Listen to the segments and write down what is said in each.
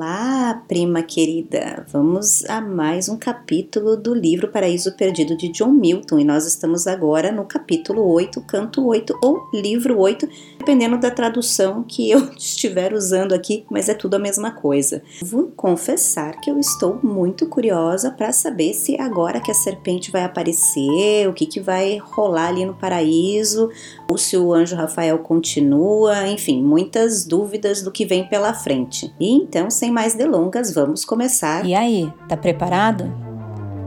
Olá, prima querida! Vamos a mais um capítulo do livro Paraíso Perdido de John Milton e nós estamos agora no capítulo 8, canto 8 ou livro 8, dependendo da tradução que eu estiver usando aqui, mas é tudo a mesma coisa. Vou confessar que eu estou muito curiosa para saber se agora que a serpente vai aparecer, o que, que vai rolar ali no paraíso, ou se o anjo Rafael continua, enfim, muitas dúvidas do que vem pela frente. E então, sem mais delongas, vamos começar. E aí, tá preparado?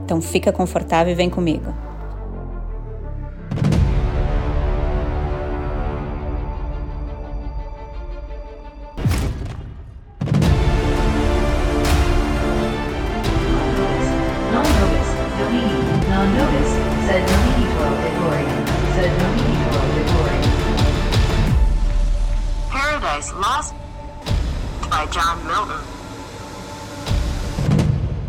Então fica confortável e vem comigo. John Milton.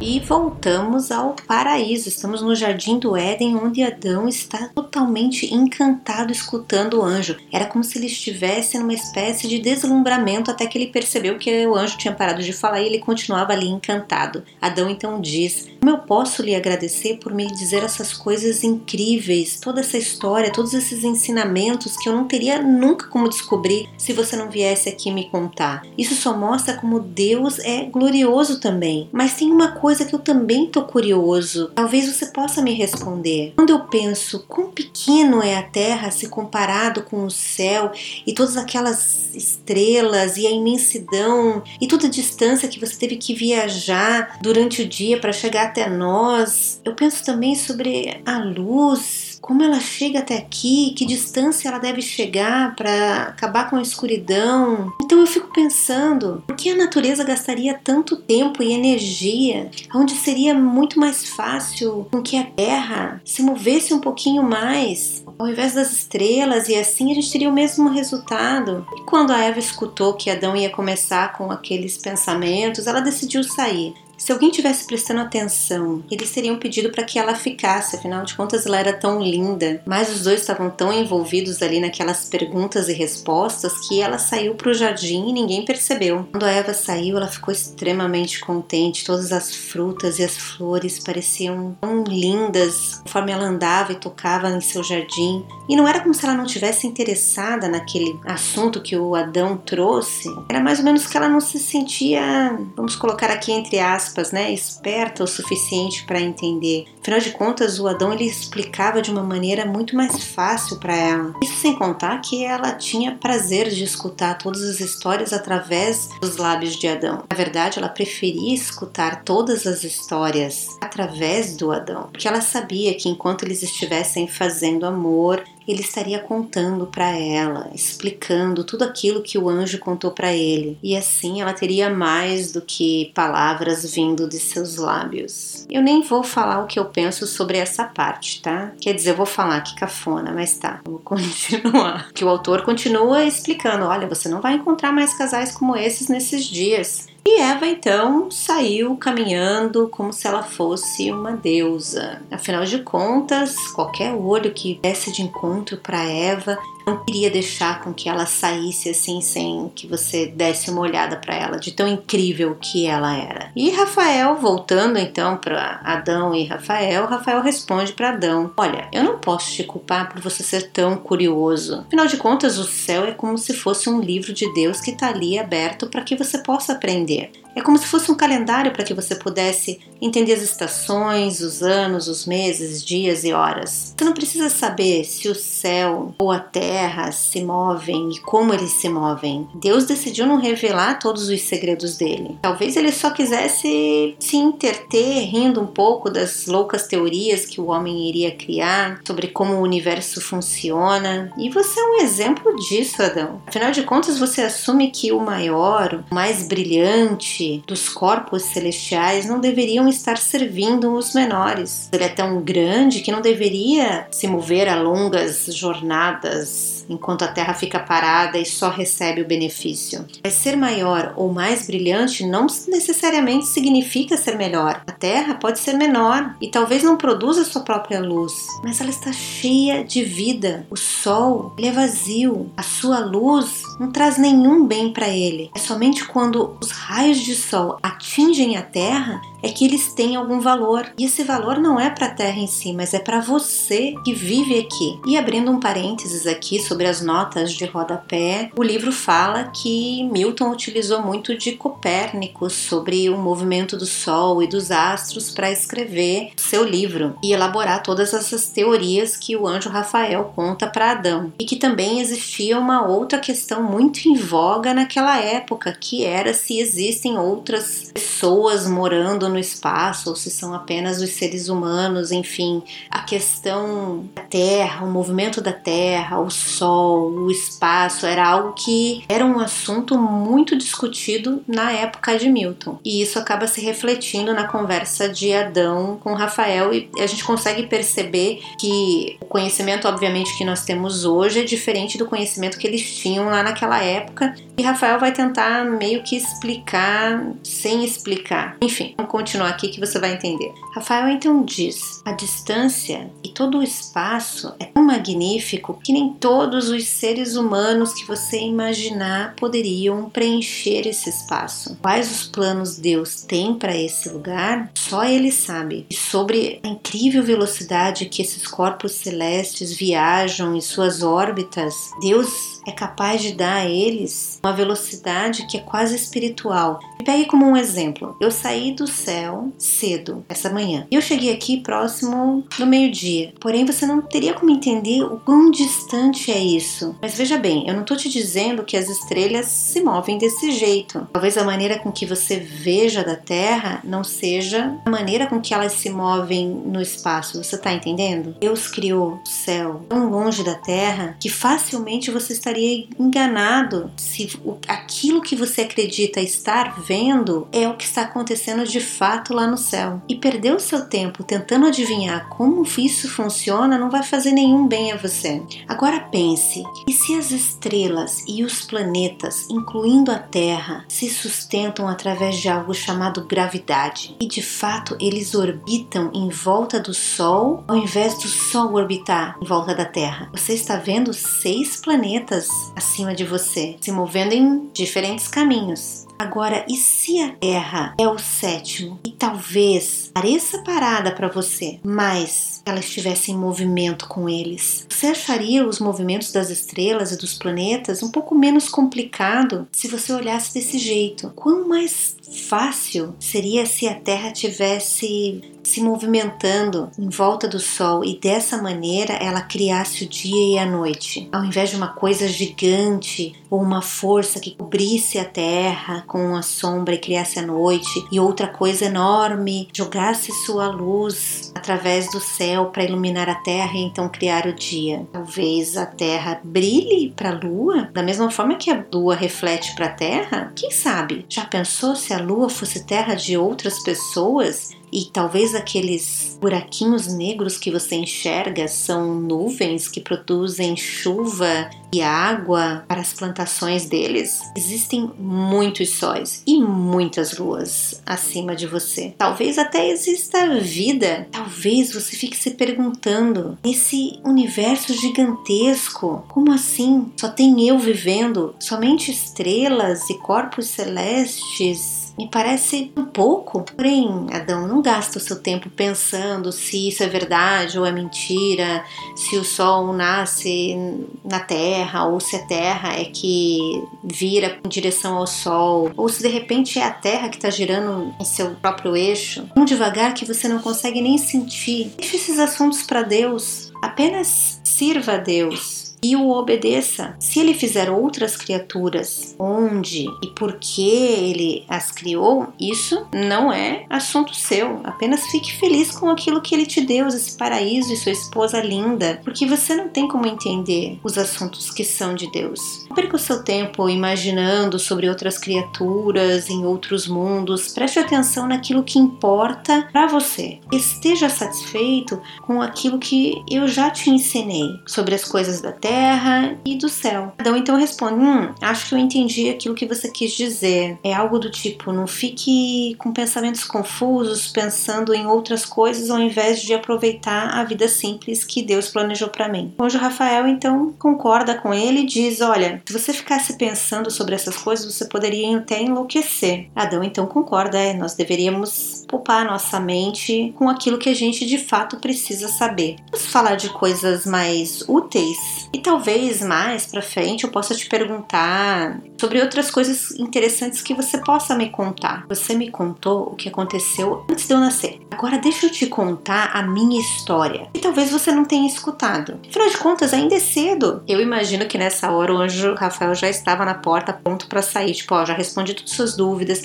E voltamos ao paraíso. Estamos no jardim do Éden, onde Adão está totalmente encantado escutando o anjo. Era como se ele estivesse numa espécie de deslumbramento até que ele percebeu que o anjo tinha parado de falar e ele continuava ali encantado. Adão então diz: Como eu posso lhe agradecer por me dizer essas coisas incríveis, toda essa história, todos esses ensinamentos que eu não teria nunca como descobrir se você não viesse aqui me contar? Isso só mostra como Deus é glorioso também. Mas tem uma coisa coisa que eu também tô curioso. Talvez você possa me responder. Quando eu penso quão pequeno é a Terra se comparado com o céu e todas aquelas estrelas e a imensidão e toda a distância que você teve que viajar durante o dia para chegar até nós, eu penso também sobre a luz como ela chega até aqui, que distância ela deve chegar para acabar com a escuridão. Então eu fico pensando, por que a natureza gastaria tanto tempo e energia, onde seria muito mais fácil com que a Terra se movesse um pouquinho mais, ao invés das estrelas, e assim a gente teria o mesmo resultado. E quando a Eva escutou que Adão ia começar com aqueles pensamentos, ela decidiu sair. Se alguém tivesse prestando atenção, eles teriam pedido para que ela ficasse, afinal de contas ela era tão linda. Mas os dois estavam tão envolvidos ali naquelas perguntas e respostas que ela saiu para o jardim e ninguém percebeu. Quando a Eva saiu, ela ficou extremamente contente. Todas as frutas e as flores pareciam tão lindas conforme ela andava e tocava em seu jardim. E não era como se ela não tivesse interessada naquele assunto que o Adão trouxe. Era mais ou menos que ela não se sentia, vamos colocar aqui entre aspas, aspas, né, esperta o suficiente para entender. Afinal de contas, o Adão ele explicava de uma maneira muito mais fácil para ela. Isso sem contar que ela tinha prazer de escutar todas as histórias através dos lábios de Adão. Na verdade, ela preferia escutar todas as histórias através do Adão, porque ela sabia que enquanto eles estivessem fazendo amor, ele estaria contando para ela, explicando tudo aquilo que o anjo contou para ele, e assim ela teria mais do que palavras vindo de seus lábios. Eu nem vou falar o que eu penso sobre essa parte, tá? Quer dizer, eu vou falar que cafona, mas tá, vou continuar. Que o autor continua explicando: olha, você não vai encontrar mais casais como esses nesses dias. E Eva então saiu caminhando como se ela fosse uma deusa. Afinal de contas, qualquer olho que desse de encontro para Eva não queria deixar com que ela saísse assim sem que você desse uma olhada para ela, de tão incrível que ela era. E Rafael, voltando então para Adão e Rafael, Rafael responde para Adão: Olha, eu não posso te culpar por você ser tão curioso. Afinal de contas, o céu é como se fosse um livro de Deus que está ali aberto para que você possa aprender. É como se fosse um calendário para que você pudesse entender as estações, os anos, os meses, dias e horas. Você não precisa saber se o céu ou a terra se movem e como eles se movem. Deus decidiu não revelar todos os segredos dele. Talvez ele só quisesse se interter rindo um pouco das loucas teorias que o homem iria criar sobre como o universo funciona. E você é um exemplo disso, Adão. Afinal de contas, você assume que o maior, o mais brilhante, dos corpos celestiais não deveriam estar servindo os menores. Ele é tão grande que não deveria se mover a longas jornadas enquanto a Terra fica parada e só recebe o benefício. Mas ser maior ou mais brilhante não necessariamente significa ser melhor. A Terra pode ser menor e talvez não produza sua própria luz, mas ela está cheia de vida. O Sol é vazio, a sua luz não traz nenhum bem para ele. É somente quando os raios de sol atingem a Terra é que eles têm algum valor. E esse valor não é para a Terra em si, mas é para você que vive aqui. E abrindo um parênteses aqui sobre as notas de rodapé, o livro fala que Milton utilizou muito de Copérnico sobre o movimento do Sol e dos astros para escrever seu livro e elaborar todas essas teorias que o anjo Rafael conta para Adão. E que também existia uma outra questão muito em voga naquela época, que era se existem outras pessoas morando no espaço ou se são apenas os seres humanos, enfim, a questão da Terra, o movimento da Terra, o Sol, o espaço, era algo que era um assunto muito discutido na época de Milton. E isso acaba se refletindo na conversa de Adão com Rafael e a gente consegue perceber que o conhecimento, obviamente, que nós temos hoje é diferente do conhecimento que eles tinham lá naquela época. E Rafael vai tentar meio que explicar sem explicar. Enfim, continuar aqui que você vai entender. Rafael então diz: a distância e todo o espaço é tão magnífico que nem todos os seres humanos que você imaginar poderiam preencher esse espaço. Quais os planos Deus tem para esse lugar? Só Ele sabe. E sobre a incrível velocidade que esses corpos celestes viajam em suas órbitas, Deus é capaz de dar a eles uma velocidade que é quase espiritual. E pegue como um exemplo: eu saí do céu cedo essa manhã e eu cheguei aqui próximo do meio-dia. Porém, você não teria como entender o quão distante é isso. Mas veja bem, eu não estou te dizendo que as estrelas se movem desse jeito. Talvez a maneira com que você veja da Terra não seja a maneira com que elas se movem no espaço. Você está entendendo? Deus criou o céu tão longe da Terra que facilmente você estaria estaria enganado se aquilo que você acredita estar vendo é o que está acontecendo de fato lá no céu. E perder o seu tempo tentando adivinhar como isso funciona não vai fazer nenhum bem a você. Agora pense: e se as estrelas e os planetas, incluindo a Terra, se sustentam através de algo chamado gravidade e de fato eles orbitam em volta do Sol ao invés do Sol orbitar em volta da Terra? Você está vendo seis planetas acima de você, se movendo em diferentes caminhos. Agora, e se a Terra é o sétimo e talvez pareça parada para você, mas ela estivesse em movimento com eles? Você acharia os movimentos das estrelas e dos planetas um pouco menos complicado se você olhasse desse jeito? Quão mais fácil seria se a Terra tivesse se movimentando em volta do Sol e dessa maneira ela criasse o dia e a noite, ao invés de uma coisa gigante ou uma força que cobrisse a Terra com a sombra e criasse a noite, e outra coisa enorme jogasse sua luz através do céu para iluminar a Terra e então criar o dia. Talvez a Terra brilhe para a Lua da mesma forma que a Lua reflete para a Terra. Quem sabe? Já pensou se a Lua fosse terra de outras pessoas? e talvez aqueles buraquinhos negros que você enxerga são nuvens que produzem chuva e água para as plantações deles. Existem muitos sóis e muitas luas acima de você. Talvez até exista vida. Talvez você fique se perguntando: esse universo gigantesco, como assim? Só tem eu vivendo? Somente estrelas e corpos celestes? Me parece um pouco. Porém, Adão, não gasta o seu tempo pensando se isso é verdade ou é mentira, se o Sol nasce na Terra ou se a Terra é que vira em direção ao Sol, ou se de repente é a Terra que está girando em seu próprio eixo. Tão devagar que você não consegue nem sentir. Deixe esses assuntos para Deus. Apenas sirva a Deus e o obedeça. Se ele fizer outras criaturas, onde e por que ele as criou, isso não é assunto seu. Apenas fique feliz com aquilo que ele te deu, esse paraíso e sua esposa linda, porque você não tem como entender os assuntos que são de Deus. Não perca o seu tempo imaginando sobre outras criaturas em outros mundos. Preste atenção naquilo que importa para você. Esteja satisfeito com aquilo que eu já te ensinei sobre as coisas da terra terra e do céu. Adão então responde: Hum, acho que eu entendi aquilo que você quis dizer. É algo do tipo: não fique com pensamentos confusos, pensando em outras coisas, ao invés de aproveitar a vida simples que Deus planejou para mim. O anjo Rafael então concorda com ele e diz: Olha, se você ficasse pensando sobre essas coisas, você poderia até enlouquecer. Adão então concorda: é, nós deveríamos poupar nossa mente com aquilo que a gente de fato precisa saber. Vamos falar de coisas mais úteis e talvez mais para frente eu possa te perguntar sobre outras coisas interessantes que você possa me contar. Você me contou o que aconteceu antes de eu nascer. Agora deixa eu te contar a minha história. E talvez você não tenha escutado. Afinal de contas, ainda é cedo. Eu imagino que nessa hora o anjo Rafael já estava na porta, pronto para sair. Tipo, ó, já respondi todas as suas dúvidas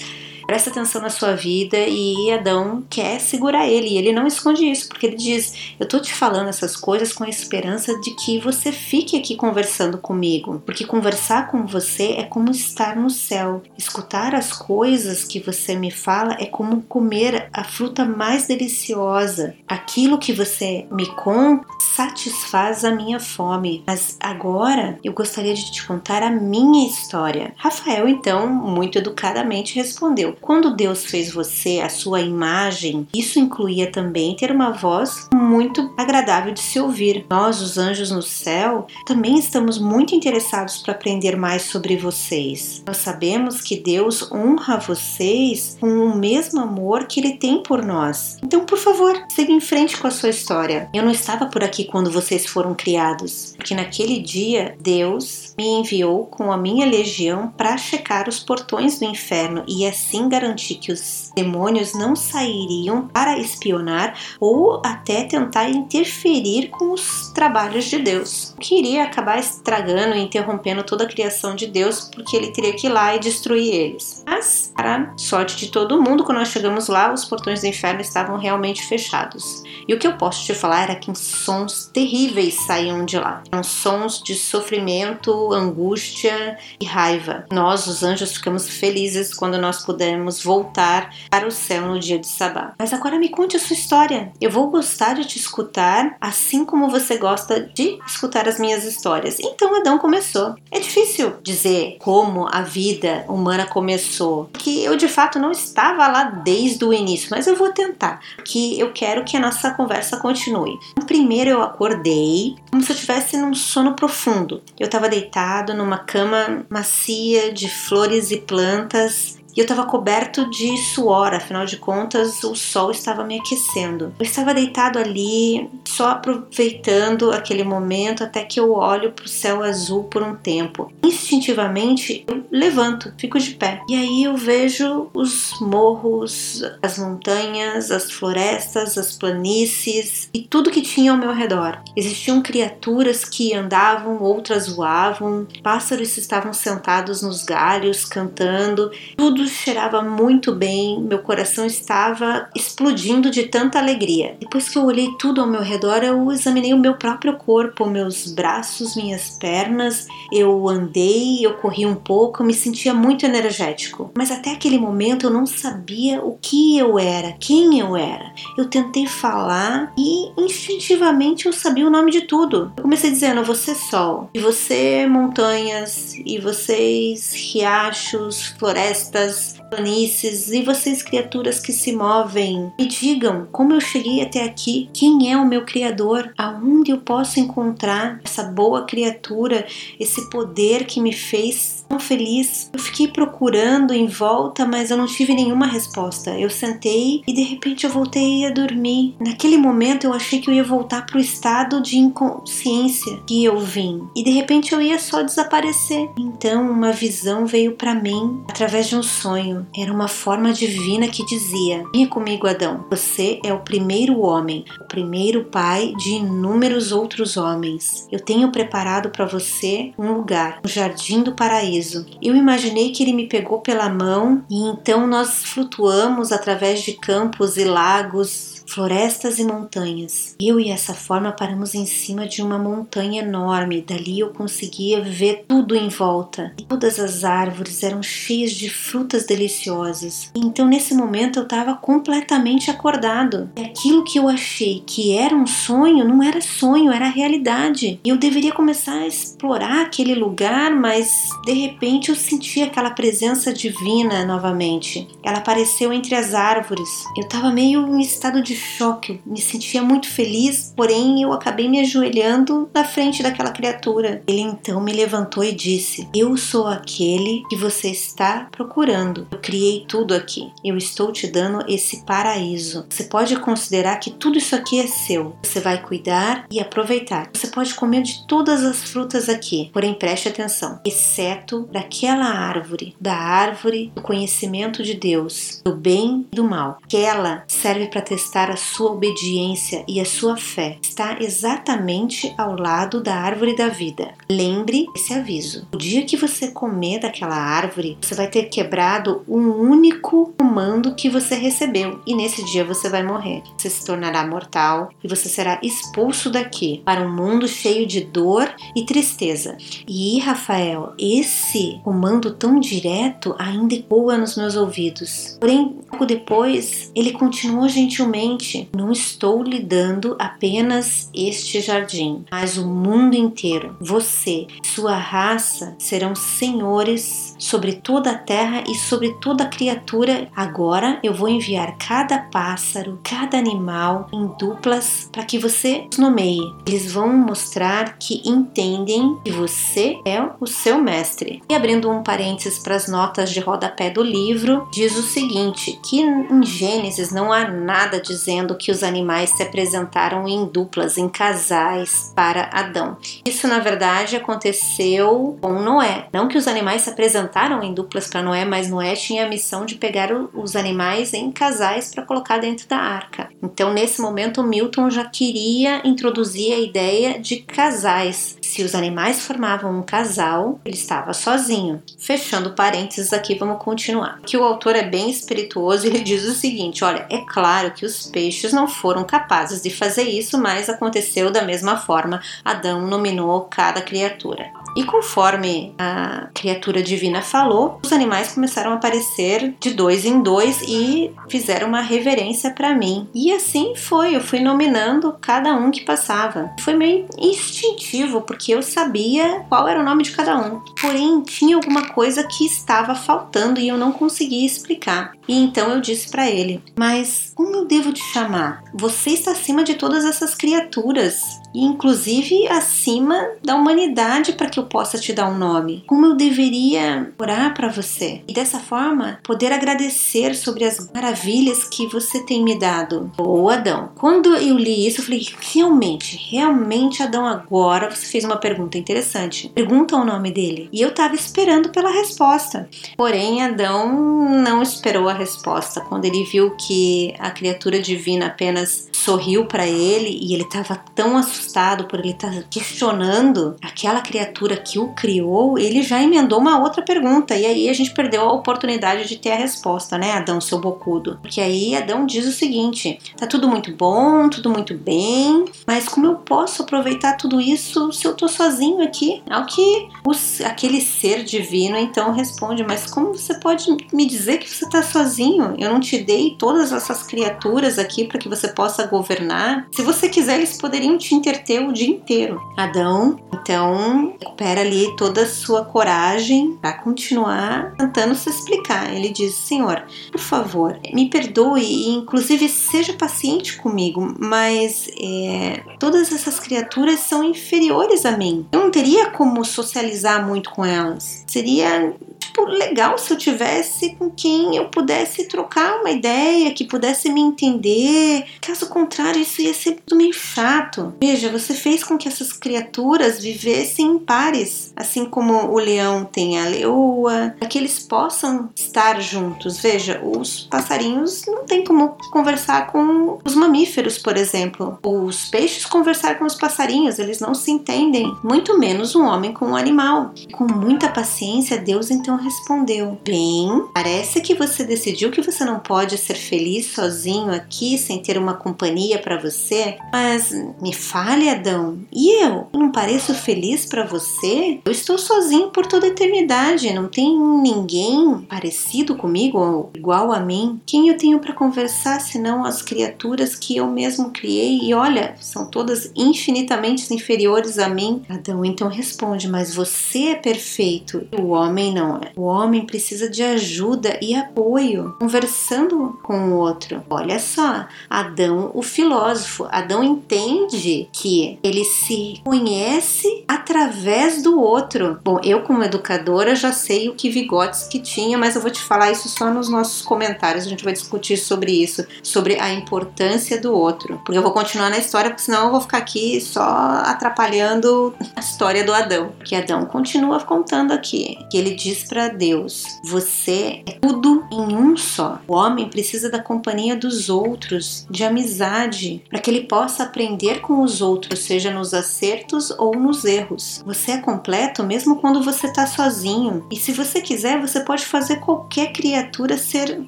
presta atenção na sua vida e Adão quer segurar ele. E ele não esconde isso, porque ele diz: Eu tô te falando essas coisas com a esperança de que você fique aqui conversando comigo, porque conversar com você é como estar no céu. Escutar as coisas que você me fala é como comer a fruta mais deliciosa. Aquilo que você me conta satisfaz a minha fome. Mas agora eu gostaria de te contar a minha história. Rafael, então, muito educadamente respondeu: quando Deus fez você a sua imagem, isso incluía também ter uma voz muito agradável de se ouvir. Nós, os anjos no céu, também estamos muito interessados para aprender mais sobre vocês. Nós sabemos que Deus honra vocês com o mesmo amor que Ele tem por nós. Então, por favor, siga em frente com a sua história. Eu não estava por aqui quando vocês foram criados, porque naquele dia Deus me enviou com a minha legião para checar os portões do inferno e assim garantir que os demônios não sairiam para espionar ou até tentar interferir com os trabalhos de Deus, que iria acabar estragando e interrompendo toda a criação de Deus, porque ele teria que ir lá e destruir eles. Mas, para sorte de todo mundo, quando nós chegamos lá, os portões do inferno estavam realmente fechados. E o que eu posso te falar era que sons terríveis saíam de lá. Eram sons de sofrimento, angústia e raiva. Nós, os anjos, ficamos felizes quando nós pudemos podemos voltar para o céu no dia de Sabá. Mas agora me conte a sua história. Eu vou gostar de te escutar, assim como você gosta de escutar as minhas histórias. Então Adão começou. É difícil dizer como a vida humana começou, que eu de fato não estava lá desde o início, mas eu vou tentar, que eu quero que a nossa conversa continue. Primeiro eu acordei como se eu estivesse num sono profundo. Eu estava deitado numa cama macia de flores e plantas e eu estava coberto de suor, afinal de contas o sol estava me aquecendo. Eu estava deitado ali, só aproveitando aquele momento até que eu olho para o céu azul por um tempo. Instintivamente eu levanto, fico de pé e aí eu vejo os morros, as montanhas, as florestas, as planícies e tudo que tinha ao meu redor. Existiam criaturas que andavam, outras voavam, pássaros estavam sentados nos galhos cantando, tudo cheirava muito bem, meu coração estava explodindo de tanta alegria. Depois que eu olhei tudo ao meu redor, eu examinei o meu próprio corpo, meus braços, minhas pernas. Eu andei, eu corri um pouco, eu me sentia muito energético. Mas até aquele momento eu não sabia o que eu era, quem eu era. Eu tentei falar e instintivamente eu sabia o nome de tudo. Eu comecei dizendo: você sol, e você montanhas, e vocês riachos, florestas planícies e vocês criaturas que se movem, me digam como eu cheguei até aqui, quem é o meu Criador, aonde eu posso encontrar essa boa criatura, esse poder que me fez tão feliz. Eu fiquei procurando em volta, mas eu não tive nenhuma resposta. Eu sentei e de repente eu voltei a dormir. Naquele momento eu achei que eu ia voltar para o estado de inconsciência que eu vim e de repente eu ia só desaparecer. Então uma visão veio para mim através de um sonho. Era uma forma divina que dizia: Venha comigo, Adão. Você é o primeiro homem, o primeiro pai de inúmeros outros homens. Eu tenho preparado para você um lugar, o jardim do paraíso Eu imaginei que ele me pegou pela mão e então nós flutuamos através de campos e lagos florestas e montanhas. Eu e essa forma paramos em cima de uma montanha enorme. Dali eu conseguia ver tudo em volta. Todas as árvores eram cheias de frutas deliciosas. Então nesse momento eu estava completamente acordado. E aquilo que eu achei que era um sonho não era sonho, era realidade. Eu deveria começar a explorar aquele lugar, mas de repente eu senti aquela presença divina novamente. Ela apareceu entre as árvores. Eu estava meio em estado de choque, me sentia muito feliz, porém eu acabei me ajoelhando na frente daquela criatura. Ele então me levantou e disse: Eu sou aquele que você está procurando. Eu criei tudo aqui. Eu estou te dando esse paraíso. Você pode considerar que tudo isso aqui é seu. Você vai cuidar e aproveitar. Você pode comer de todas as frutas aqui, porém preste atenção, exceto daquela árvore, da árvore do conhecimento de Deus, do bem e do mal. Aquela serve para testar a sua obediência e a sua fé. Está exatamente ao lado da árvore da vida. Lembre esse aviso. O dia que você comer daquela árvore, você vai ter quebrado um único comando que você recebeu e nesse dia você vai morrer. Você se tornará mortal e você será expulso daqui para um mundo cheio de dor e tristeza. E Rafael, esse comando tão direto ainda ecoa nos meus ouvidos. Porém, pouco depois, ele continuou gentilmente: Não estou lhe dando apenas este jardim, mas o mundo inteiro. Você, sua raça serão senhores sobre toda a terra e sobre toda criatura. Agora eu vou enviar cada pássaro, cada animal em duplas para que você os nomeie. Eles vão mostrar que entendem que você é o seu mestre. E abrindo um parênteses para as notas de rodapé do livro, diz o seguinte: que em Gênesis não há nada dizendo que os animais se apresentaram em duplas, em casais para Adão. Isso na verdade aconteceu com Noé. Não que os animais se apresentaram em duplas para Noé, mas Noé tinha a missão de pegar os animais em casais para colocar dentro da arca. Então, nesse momento, Milton já queria introduzir a ideia de casais. Se os animais formavam um casal, ele estava sozinho. Fechando parênteses aqui, vamos continuar. Que o autor é bem espirituoso ele diz o seguinte: olha, é claro que os peixes não foram capazes de fazer isso, mas aconteceu da mesma forma. Adão nominou cada criatura. E conforme a criatura divina falou, os animais começaram a aparecer de dois em dois e fizeram uma reverência para mim. E assim foi, eu fui nominando cada um que passava. Foi meio instintivo, porque eu sabia qual era o nome de cada um. Porém, tinha alguma coisa que estava faltando e eu não conseguia explicar. E então eu disse para ele: Mas como eu devo te chamar? Você está acima de todas essas criaturas inclusive acima da humanidade para que eu possa te dar um nome. Como eu deveria orar para você e dessa forma poder agradecer sobre as maravilhas que você tem me dado. Ô Adão, quando eu li isso, eu falei: realmente, realmente, Adão, agora você fez uma pergunta interessante. Pergunta o nome dele. E eu estava esperando pela resposta. Porém, Adão não esperou a resposta. Quando ele viu que a criatura divina apenas sorriu para ele e ele estava tão assustado por ele estar tá questionando aquela criatura que o criou, ele já emendou uma outra pergunta e aí a gente perdeu a oportunidade de ter a resposta, né, Adão, seu bocudo? Porque aí Adão diz o seguinte: tá tudo muito bom, tudo muito bem, mas como eu posso aproveitar tudo isso se eu tô sozinho aqui? Ao que os, aquele ser divino então responde: mas como você pode me dizer que você tá sozinho? Eu não te dei todas essas criaturas aqui para que você possa governar. Se você quiser, eles poderiam te interter o dia inteiro. Adão, então, recupera ali toda a sua coragem para continuar tentando se explicar. Ele diz: Senhor, por favor, me perdoe e, inclusive, seja paciente comigo, mas é, todas essas criaturas são inferiores a mim. Eu não teria como socializar muito com elas. Seria tipo, legal se eu tivesse com quem eu pudesse trocar uma ideia, que pudesse me entender. Caso contrário, isso ia ser meio chato. Veja, você fez com que essas criaturas vivessem em pares, assim como o leão tem a leoa, para que eles possam estar juntos. Veja, os passarinhos não tem como conversar com os mamíferos, por exemplo. Os peixes conversar com os passarinhos, eles não se entendem, muito menos um homem com um animal. Com muita paciência, Deus então respondeu: Bem, parece que você decidiu que você não pode ser feliz sozinho aqui sem ter uma companhia para você, mas me fale, Adão, e eu? Eu não pareço feliz para você? Eu estou sozinho por toda a eternidade, não tem ninguém parecido comigo ou igual a mim. Quem eu tenho para conversar senão as criaturas que eu mesmo criei? E olha, são todas infinitamente inferiores a mim. Adão então responde: Mas você é perfeito. O homem não é. O homem precisa de ajuda e apoio, conversando com o outro. Olha só, Adão, o filósofo, Adão entende que ele se conhece através do outro. Bom, eu como educadora já sei o que Vygotsky tinha, mas eu vou te falar isso só nos nossos comentários. A gente vai discutir sobre isso, sobre a importância do outro. Porque eu vou continuar na história, porque senão eu vou ficar aqui só atrapalhando a história do Adão. Que Adão continua contando aqui, que ele diz para Deus: "Você é tudo em um só. O homem precisa da companhia dos outros, de amizade, para que ele possa aprender com os outros, seja nos acertos ou nos erros. Você é completo mesmo quando você está sozinho. E se você quiser, você pode fazer qualquer criatura ser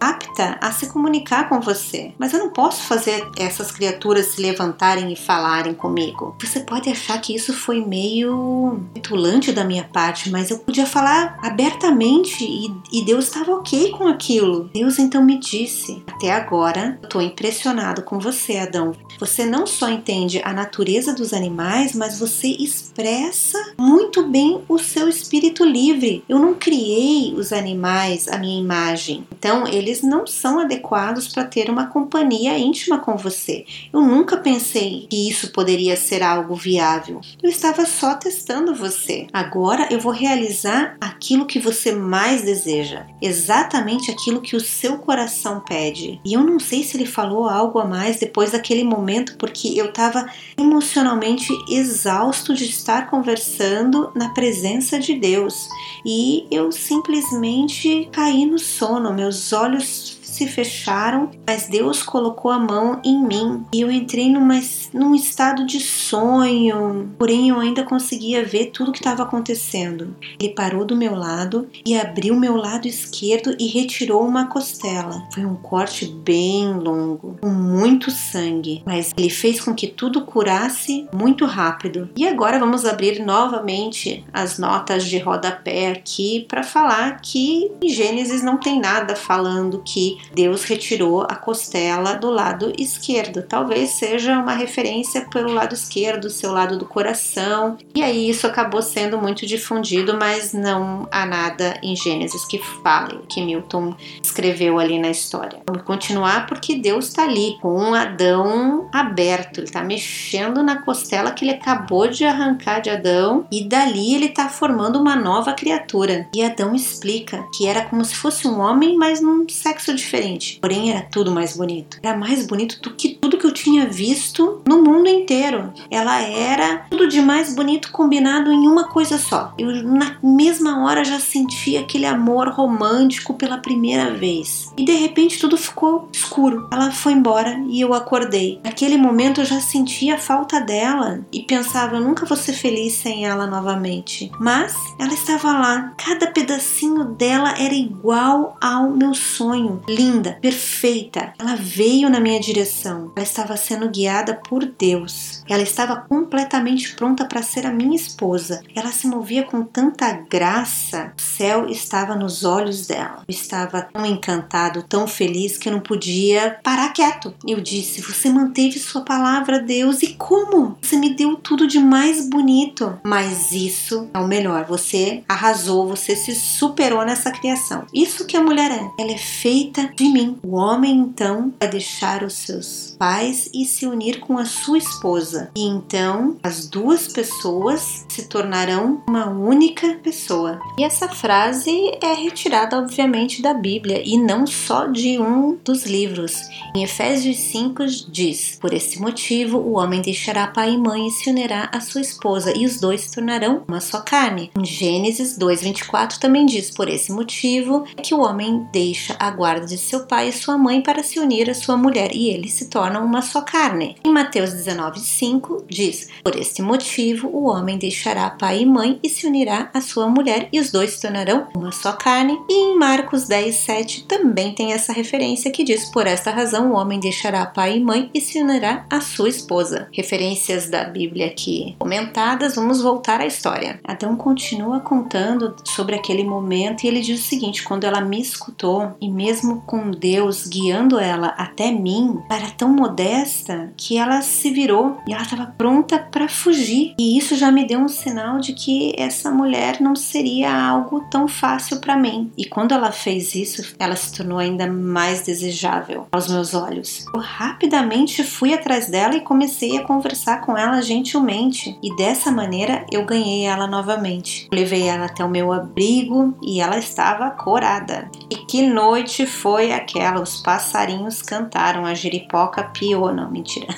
apta a se comunicar com você. Mas eu não posso fazer essas criaturas se levantarem e falarem comigo. Você pode achar que isso foi meio petulante da minha parte, mas eu podia falar abertamente e, e Deus estava ok com aquilo. Deus então me disse: Até agora eu estou impressionado com você, Adão. Você não só entende a natureza dos animais, mas você expressa muito bem o seu espírito livre. Eu não criei os animais à minha imagem, então eles não são adequados para ter uma companhia íntima com você. Eu nunca pensei que isso poderia ser algo viável. Eu estava só testando você. Agora eu vou realizar aquilo que você mais deseja, exatamente aquilo que o seu coração pede. E eu não sei se ele falou algo a mais depois daquele momento, porque eu estava emocionalmente exausto de estar conversando na presença de Deus. E eu simplesmente caí no sono, meus olhos se fecharam, mas Deus colocou a mão em mim e eu entrei numa, num estado de sonho, porém eu ainda conseguia ver tudo o que estava acontecendo. Ele parou do meu lado e abriu meu lado esquerdo e retirou uma costela. Foi um corte bem longo, com muito sangue, mas ele fez com que tudo curasse muito rápido. E agora vamos abrir novamente as notas de rodapé aqui para falar que em Gênesis não tem nada falando que Deus retirou a costela do lado esquerdo. Talvez seja uma referência pelo lado esquerdo, seu lado do coração. E aí isso acabou sendo muito difundido, mas não há nada em Gênesis que fale que Milton escreveu ali na história. Vamos continuar porque Deus está ali com um Adão aberto, ele está mexendo na costela que ele acabou de arrancar de Adão e dali ele está formando uma nova criatura. E Adão explica que era como se fosse um homem, mas num sexo diferente diferente. Porém, era tudo mais bonito. Era mais bonito do que tudo que eu tinha visto no mundo inteiro. Ela era tudo de mais bonito combinado em uma coisa só. Eu, na mesma hora, já senti aquele amor romântico pela primeira vez. E de repente tudo ficou escuro. Ela foi embora e eu acordei. Naquele momento eu já sentia a falta dela e pensava, eu nunca vou ser feliz sem ela novamente. Mas ela estava lá. Cada pedacinho dela era igual ao meu sonho. Lindo linda, perfeita. Ela veio na minha direção. Ela estava sendo guiada por Deus. Ela estava completamente pronta para ser a minha esposa. Ela se movia com tanta graça. O céu estava nos olhos dela. Eu estava tão encantado, tão feliz que eu não podia parar quieto. Eu disse: Você manteve sua palavra, Deus, e como? Você me deu tudo de mais bonito. Mas isso é o melhor. Você arrasou, você se superou nessa criação. Isso que a mulher é. Ela é feita de mim. O homem então vai deixar os seus pais e se unir com a sua esposa. E então as duas pessoas se tornarão uma única pessoa. E essa frase é retirada, obviamente, da Bíblia e não só de um dos livros. Em Efésios 5 diz: Por esse motivo, o homem deixará pai e mãe e se unirá à sua esposa, e os dois se tornarão uma só carne. Em Gênesis 2:24 também diz: Por esse motivo é que o homem deixa a guarda de seu pai e sua mãe para se unir à sua mulher, e eles se tornam uma só carne. Em Mateus 19:5 diz: Por este motivo, o homem deixará pai e mãe e se unirá à sua mulher, e os dois se tornarão uma só carne. E em Marcos 10:7 também tem essa referência que diz: Por esta razão, o homem deixará pai e mãe e se unirá à sua esposa. Referências da Bíblia aqui comentadas, vamos voltar à história. Adão continua contando sobre aquele momento e ele diz o seguinte: quando ela me escutou e mesmo com Deus guiando ela até mim, ela era tão modesta que ela se virou e ela estava pronta para fugir. E isso já me deu um sinal de que essa mulher não seria algo tão fácil para mim. E quando ela fez isso, ela se tornou ainda mais desejável aos meus olhos. Eu rapidamente fui atrás dela e comecei a conversar com ela gentilmente, e dessa maneira eu ganhei ela novamente. levei ela até o meu abrigo e ela estava corada. E que noite foi aquela? Os passarinhos cantaram, a giripoca piou, não, mentira.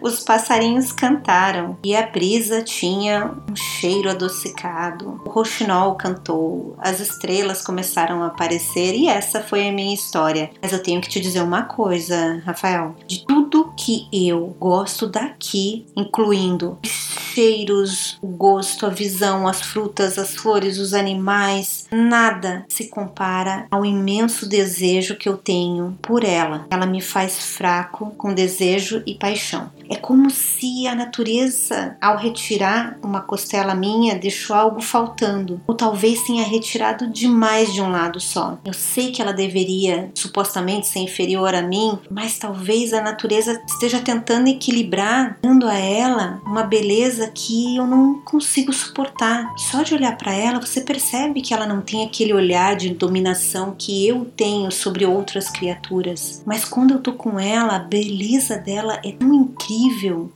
Os passarinhos cantaram e a brisa tinha um cheiro adocicado. O roxinol cantou, as estrelas começaram a aparecer e essa foi a minha história. Mas eu tenho que te dizer uma coisa, Rafael. De tudo que eu gosto daqui, incluindo cheiros, o gosto, a visão, as frutas, as flores, os animais, nada se compara ao imenso desejo que eu tenho por ela. Ela me faz fraco com desejo e paixão. É como se a natureza, ao retirar uma costela minha, deixou algo faltando, ou talvez tenha retirado demais de um lado só. Eu sei que ela deveria supostamente ser inferior a mim, mas talvez a natureza esteja tentando equilibrar, dando a ela uma beleza que eu não consigo suportar. Só de olhar para ela, você percebe que ela não tem aquele olhar de dominação que eu tenho sobre outras criaturas. Mas quando eu tô com ela, a beleza dela é tão incrível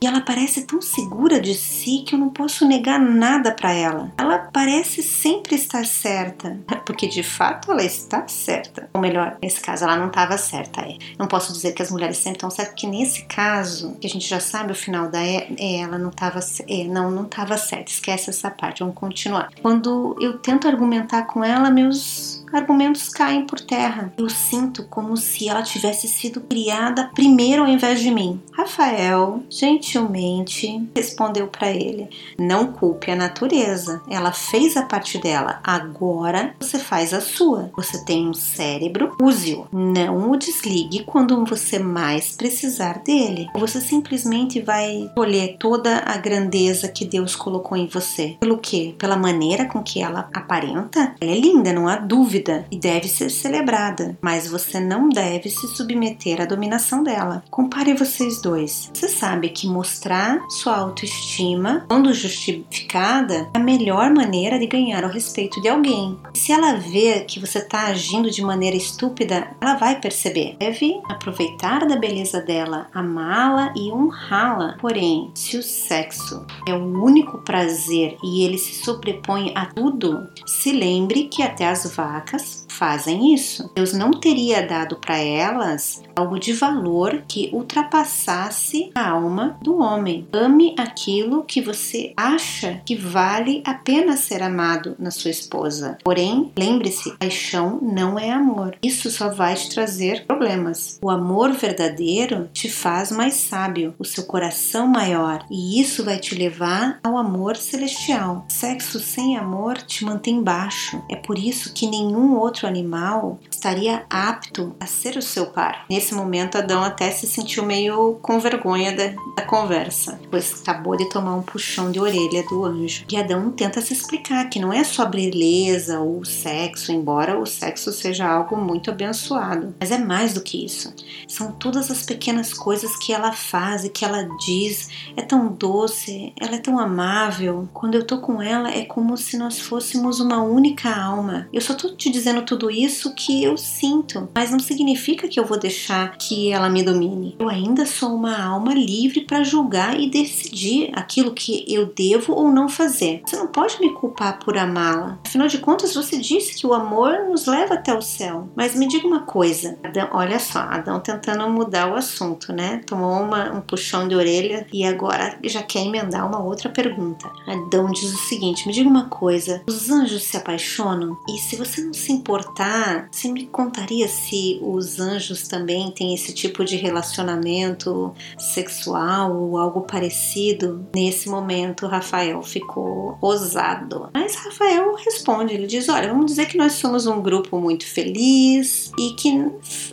e ela parece tão segura de si que eu não posso negar nada para ela. Ela parece sempre estar certa, porque de fato ela está certa. Ou melhor, nesse caso ela não estava certa. É. Não posso dizer que as mulheres sempre estão certas, porque nesse caso, que a gente já sabe o final da é, é ela não estava é, não não estava certa. Esquece essa parte. Vamos continuar. Quando eu tento argumentar com ela, meus argumentos caem por terra. Eu sinto como se ela tivesse sido criada primeiro ao invés de mim. Rafael gentilmente respondeu para ele: Não culpe a natureza. Ela fez a parte dela. Agora você faz a sua. Você tem um cérebro, use-o. Não o desligue quando você mais precisar dele. Você simplesmente vai colher toda a grandeza que Deus colocou em você. Pelo quê? Pela maneira com que ela aparenta? Ela é linda, não há dúvida dúvida e deve ser celebrada, mas você não deve se submeter à dominação dela. Compare vocês dois. Você sabe que mostrar sua autoestima, quando justificada, é a melhor maneira de ganhar o respeito de alguém. Se ela vê que você está agindo de maneira estúpida, ela vai perceber. Deve aproveitar da beleza dela, amá-la e honrá-la. Porém, se o sexo é o único prazer e ele se sobrepõe a tudo, se lembre que até as vacas vacas fazem isso. Deus não teria dado para elas algo de valor que ultrapassasse a alma do homem. Ame aquilo que você acha que vale a pena ser amado na sua esposa. Porém, lembre-se, paixão não é amor. Isso só vai te trazer problemas. O amor verdadeiro te faz mais sábio, o seu coração maior, e isso vai te levar ao amor celestial. Sexo sem amor te mantém baixo. É por isso que nenhum outro animal estaria apto a ser o seu par. Nesse momento, Adão até se sentiu meio com vergonha da, da conversa, pois acabou de tomar um puxão de orelha do anjo. E Adão tenta se explicar que não é só beleza ou sexo, embora o sexo seja algo muito abençoado, mas é mais do que isso. São todas as pequenas coisas que ela faz e que ela diz. É tão doce, ela é tão amável. Quando eu tô com ela, é como se nós fôssemos uma única alma. Eu só tô te dizendo tudo isso que eu sinto, mas não significa que eu vou deixar que ela me domine. Eu ainda sou uma alma livre para julgar e decidir aquilo que eu devo ou não fazer. Você não pode me culpar por amá-la. Afinal de contas, você disse que o amor nos leva até o céu. Mas me diga uma coisa, Adão, olha só, Adão tentando mudar o assunto, né? Tomou uma, um puxão de orelha e agora já quer emendar uma outra pergunta. Adão diz o seguinte: me diga uma coisa, os anjos se apaixonam? E se você não se importar, você me contaria se os anjos também têm esse tipo de relacionamento sexual ou algo parecido? Nesse momento, Rafael ficou ousado. Mas Rafael responde: ele diz, olha, vamos dizer que nós somos um grupo muito feliz e que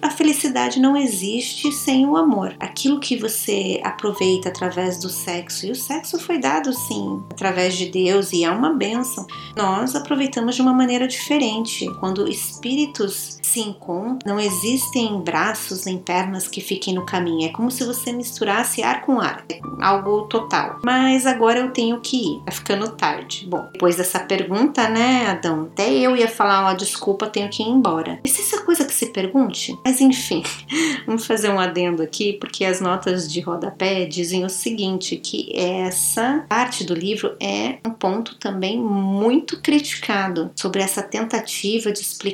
a felicidade não existe sem o amor. Aquilo que você aproveita através do sexo, e o sexo foi dado sim através de Deus e é uma bênção, nós aproveitamos de uma maneira diferente. Quando espíritos se encontram, não existem braços nem pernas que fiquem no caminho. É como se você misturasse ar com ar, é algo total. Mas agora eu tenho que ir, tá ficando tarde. Bom, depois dessa pergunta, né, Adão? Até eu ia falar, ó, desculpa, tenho que ir embora. Se essa coisa que se pergunte? Mas enfim, vamos fazer um adendo aqui, porque as notas de rodapé dizem o seguinte: que essa parte do livro é um ponto também muito criticado sobre essa tentativa de explicar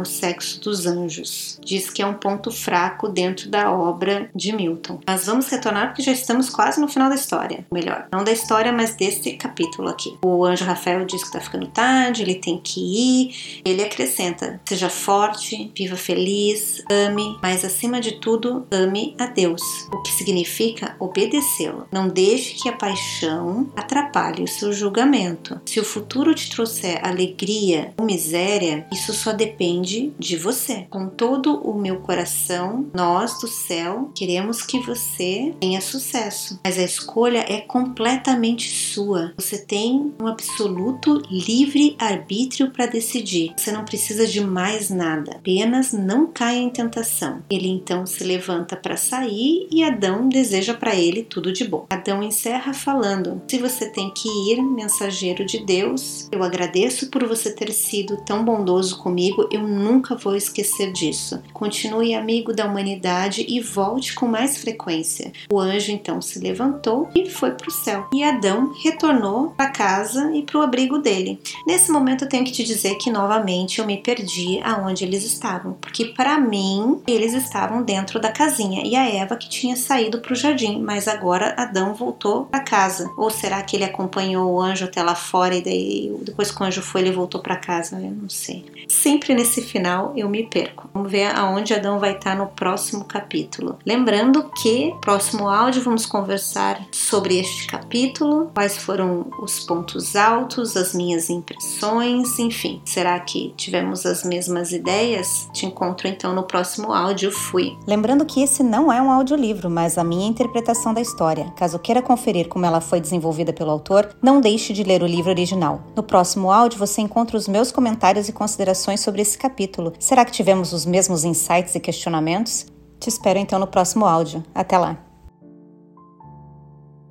o sexo dos anjos. Diz que é um ponto fraco dentro da obra de Milton. Mas vamos retornar porque já estamos quase no final da história. Melhor, não da história, mas desse capítulo aqui. O anjo Rafael diz que tá ficando tarde, ele tem que ir. Ele acrescenta: seja forte, viva feliz, ame, mas acima de tudo, ame a Deus, o que significa obedecê-lo. Não deixe que a paixão atrapalhe o seu julgamento. Se o futuro te trouxer alegria ou miséria, isso só depende de você. Com todo o meu coração, nós do céu queremos que você tenha sucesso, mas a escolha é completamente sua. Você tem um absoluto livre arbítrio para decidir. Você não precisa de mais nada. Apenas não caia em tentação. Ele então se levanta para sair e Adão deseja para ele tudo de bom. Adão encerra falando: Se você tem que ir, mensageiro de Deus, eu agradeço por você ter sido tão bondoso comigo, eu nunca vou esquecer disso. Continue amigo da humanidade e volte com mais frequência. O anjo então se levantou e foi para o céu. E Adão retornou para casa e para o abrigo dele. Nesse momento eu tenho que te dizer que novamente eu me perdi aonde eles estavam, porque para mim eles estavam dentro da casinha e a Eva que tinha saído para o jardim, mas agora Adão voltou para casa. Ou será que ele acompanhou o anjo até lá fora e daí depois que o anjo foi ele voltou para casa? Eu não sei. Sempre nesse final eu me perco. Vamos ver aonde Adão vai estar no próximo capítulo. Lembrando que próximo áudio vamos conversar sobre este capítulo, quais foram os pontos altos, as minhas impressões, enfim. Será que tivemos as mesmas ideias? Te encontro então no próximo áudio. Fui. Lembrando que esse não é um audiolivro, mas a minha interpretação da história. Caso queira conferir como ela foi desenvolvida pelo autor, não deixe de ler o livro original. No próximo áudio você encontra os meus comentários e considerações sobre esse capítulo. Será que tivemos os mesmos insights e questionamentos? Te espero então no próximo áudio. Até lá!